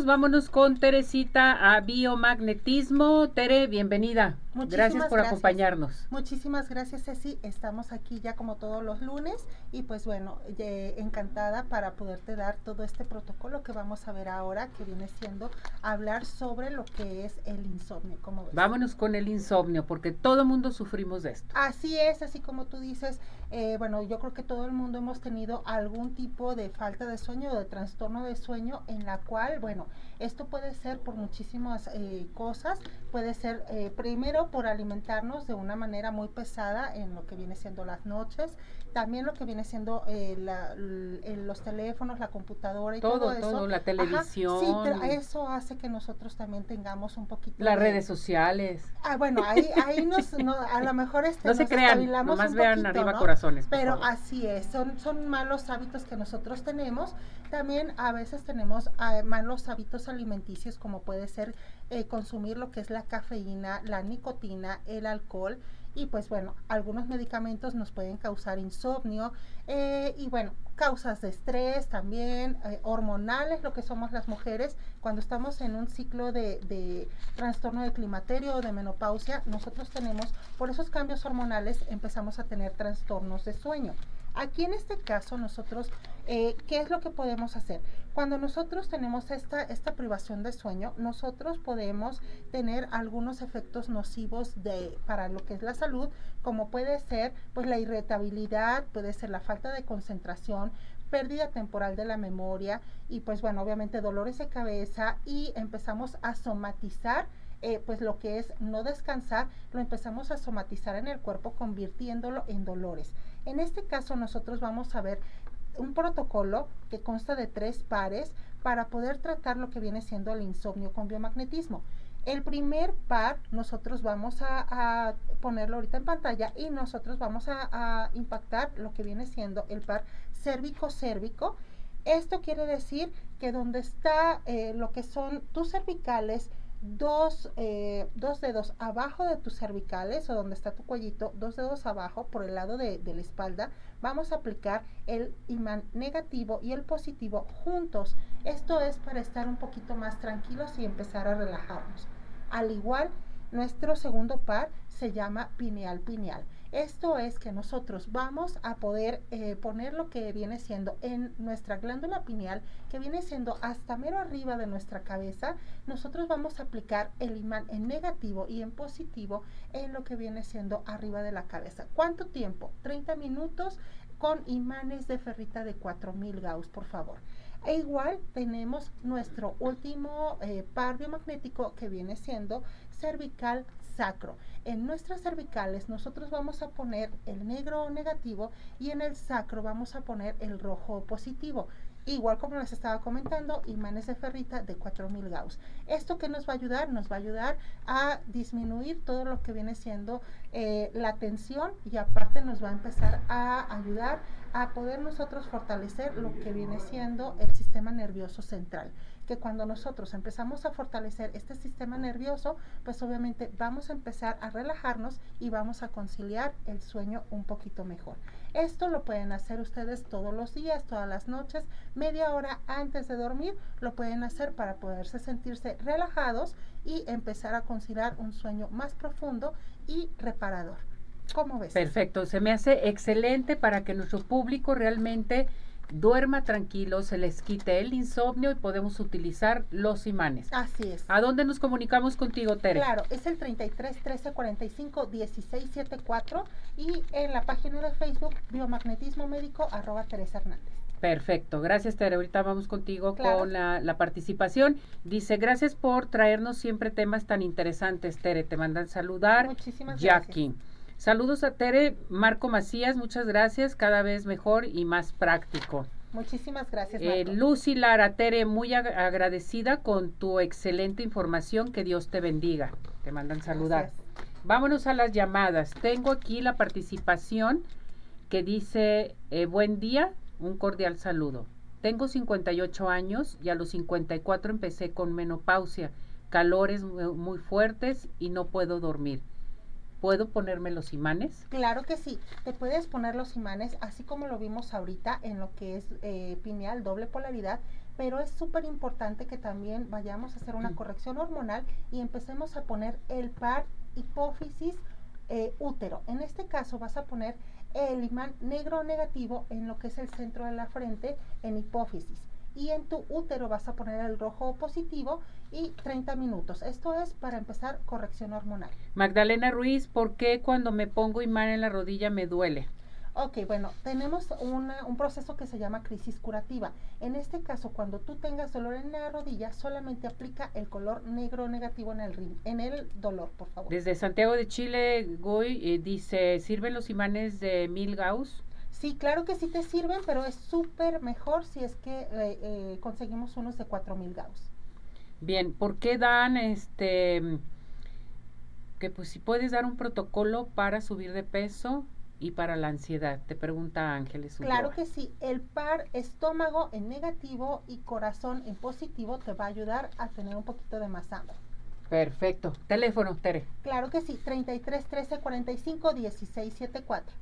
Vámonos con Teresita a biomagnetismo. Tere, bienvenida. Gracias por acompañarnos. Muchísimas gracias, Ceci. Estamos aquí ya como todos los lunes y pues bueno, encantada para poderte dar todo este protocolo que vamos a ver ahora, que viene siendo hablar sobre lo que es el insomnio. ¿Cómo Vámonos con el insomnio, porque todo mundo sufrimos de esto. Así es, así como tú dices, eh, bueno, yo creo que todo el mundo hemos tenido algún tipo de falta de sueño o de trastorno de sueño en la cual, bueno, esto puede ser por muchísimas eh, cosas, puede ser eh, por alimentarnos de una manera muy pesada en lo que viene siendo las noches, también lo que viene siendo los teléfonos, la computadora y todo, eso. Todo, la televisión. sí, eso hace que nosotros también tengamos un poquito Las redes sociales. Ah, bueno, ahí, ahí nos, a lo mejor este, no se crean, nomás vean arriba corazón pero así es, son, son malos hábitos que nosotros tenemos. También a veces tenemos ah, malos hábitos alimenticios como puede ser eh, consumir lo que es la cafeína, la nicotina, el alcohol y pues bueno, algunos medicamentos nos pueden causar insomnio eh, y bueno, causas de estrés también, eh, hormonales, lo que somos las mujeres, cuando estamos en un ciclo de, de, trastorno de climaterio o de menopausia, nosotros tenemos, por esos cambios hormonales, empezamos a tener trastornos de sueño. Aquí en este caso nosotros, eh, ¿qué es lo que podemos hacer? Cuando nosotros tenemos esta, esta privación de sueño, nosotros podemos tener algunos efectos nocivos de, para lo que es la salud, como puede ser pues la irritabilidad, puede ser la falta de concentración, pérdida temporal de la memoria y pues bueno, obviamente dolores de cabeza y empezamos a somatizar eh, pues lo que es no descansar, lo empezamos a somatizar en el cuerpo convirtiéndolo en dolores. En este caso nosotros vamos a ver un protocolo que consta de tres pares para poder tratar lo que viene siendo el insomnio con biomagnetismo. El primer par nosotros vamos a, ponerlo ahorita en pantalla y nosotros vamos a, impactar lo que viene siendo el par cérvico-cérvico. Esto quiere decir que donde está eh, lo que son tus cervicales, dos, eh, dos dedos abajo de tus cervicales o donde está tu cuellito, dos dedos abajo por el lado de, de, la espalda, vamos a aplicar el imán negativo y el positivo juntos. Esto es para estar un poquito más tranquilos y empezar a relajarnos. Al igual, nuestro segundo par se llama pineal pineal. Esto es que nosotros vamos a poder eh, poner lo que viene siendo en nuestra glándula pineal, que viene siendo hasta mero arriba de nuestra cabeza. Nosotros vamos a aplicar el imán en negativo y en positivo en lo que viene siendo arriba de la cabeza. ¿Cuánto tiempo? 30 minutos con imanes de ferrita de 4000 Gauss, por favor. E igual tenemos nuestro último eh, par biomagnético que viene siendo cervical sacro. En nuestras cervicales nosotros vamos a poner el negro negativo y en el sacro vamos a poner el rojo positivo. Igual como les estaba comentando, imanes de ferrita de 4000 Gauss. ¿Esto que nos va a ayudar? Nos va a ayudar a disminuir todo lo que viene siendo eh, la tensión y aparte nos va a empezar a ayudar a poder nosotros fortalecer lo que viene siendo el sistema nervioso central. Que cuando nosotros empezamos a fortalecer este sistema nervioso, pues obviamente vamos a empezar a relajarnos y vamos a conciliar el sueño un poquito mejor. Esto lo pueden hacer ustedes todos los días, todas las noches, media hora antes de dormir, lo pueden hacer para poderse sentirse relajados y empezar a conciliar un sueño más profundo y reparador. ¿Cómo ves? Perfecto, se me hace excelente para que nuestro público realmente duerma tranquilo, se les quite el insomnio y podemos utilizar los imanes. Así es. ¿A dónde nos comunicamos contigo, Tere? Claro, es el 33 13 45 16 74 y en la página de Facebook Biomagnetismo Médico arroba Teresa Hernández. Perfecto, gracias Tere. Ahorita vamos contigo con la, la, participación. Dice, gracias por traernos siempre temas tan interesantes, Tere. Te mandan saludar. Muchísimas Jackie. gracias. Saludos a Tere, Marco Macías, muchas gracias, cada vez mejor y más práctico. Muchísimas gracias. Eh, Lucy Lara, Tere, muy agradecida con tu excelente información, que Dios te bendiga. Te mandan saludar. Vámonos a las llamadas. Tengo aquí la participación que dice, eh, buen día, un cordial saludo. Tengo 58 años y a los 54 empecé con menopausia, calores muy fuertes y no puedo dormir. ¿Puedo ponerme los imanes? Claro que sí, te puedes poner los imanes así como lo vimos ahorita en lo que es eh, pineal, doble polaridad, pero es súper importante que también vayamos a hacer una corrección hormonal y empecemos a poner el par hipófisis eh, útero. En este caso vas a poner el imán negro negativo en lo que es el centro de la frente en hipófisis y en tu útero vas a poner el rojo positivo y 30 minutos. Esto es para empezar corrección hormonal. Magdalena Ruiz, ¿por qué cuando me pongo imán en la rodilla me duele? Ok, bueno, tenemos un proceso que se llama crisis curativa. En este caso, cuando tú tengas dolor en la rodilla, solamente aplica el color negro negativo en el, en el dolor, por favor. Desde Santiago de Chile, Goy eh, dice, ¿sirven los imanes de mil Gauss? Sí, claro que sí te sirven, pero es súper mejor si es que eh, eh, conseguimos unos de 4000 Gauss. Bien, ¿por qué dan este que pues si puedes dar un protocolo para subir de peso y para la ansiedad? Te pregunta Ángeles. Claro que sí, el par estómago en negativo y corazón en positivo te va a ayudar a tener un poquito de más hambre. Perfecto. Teléfono, Tere. Claro que sí, 33 13 45 16 74.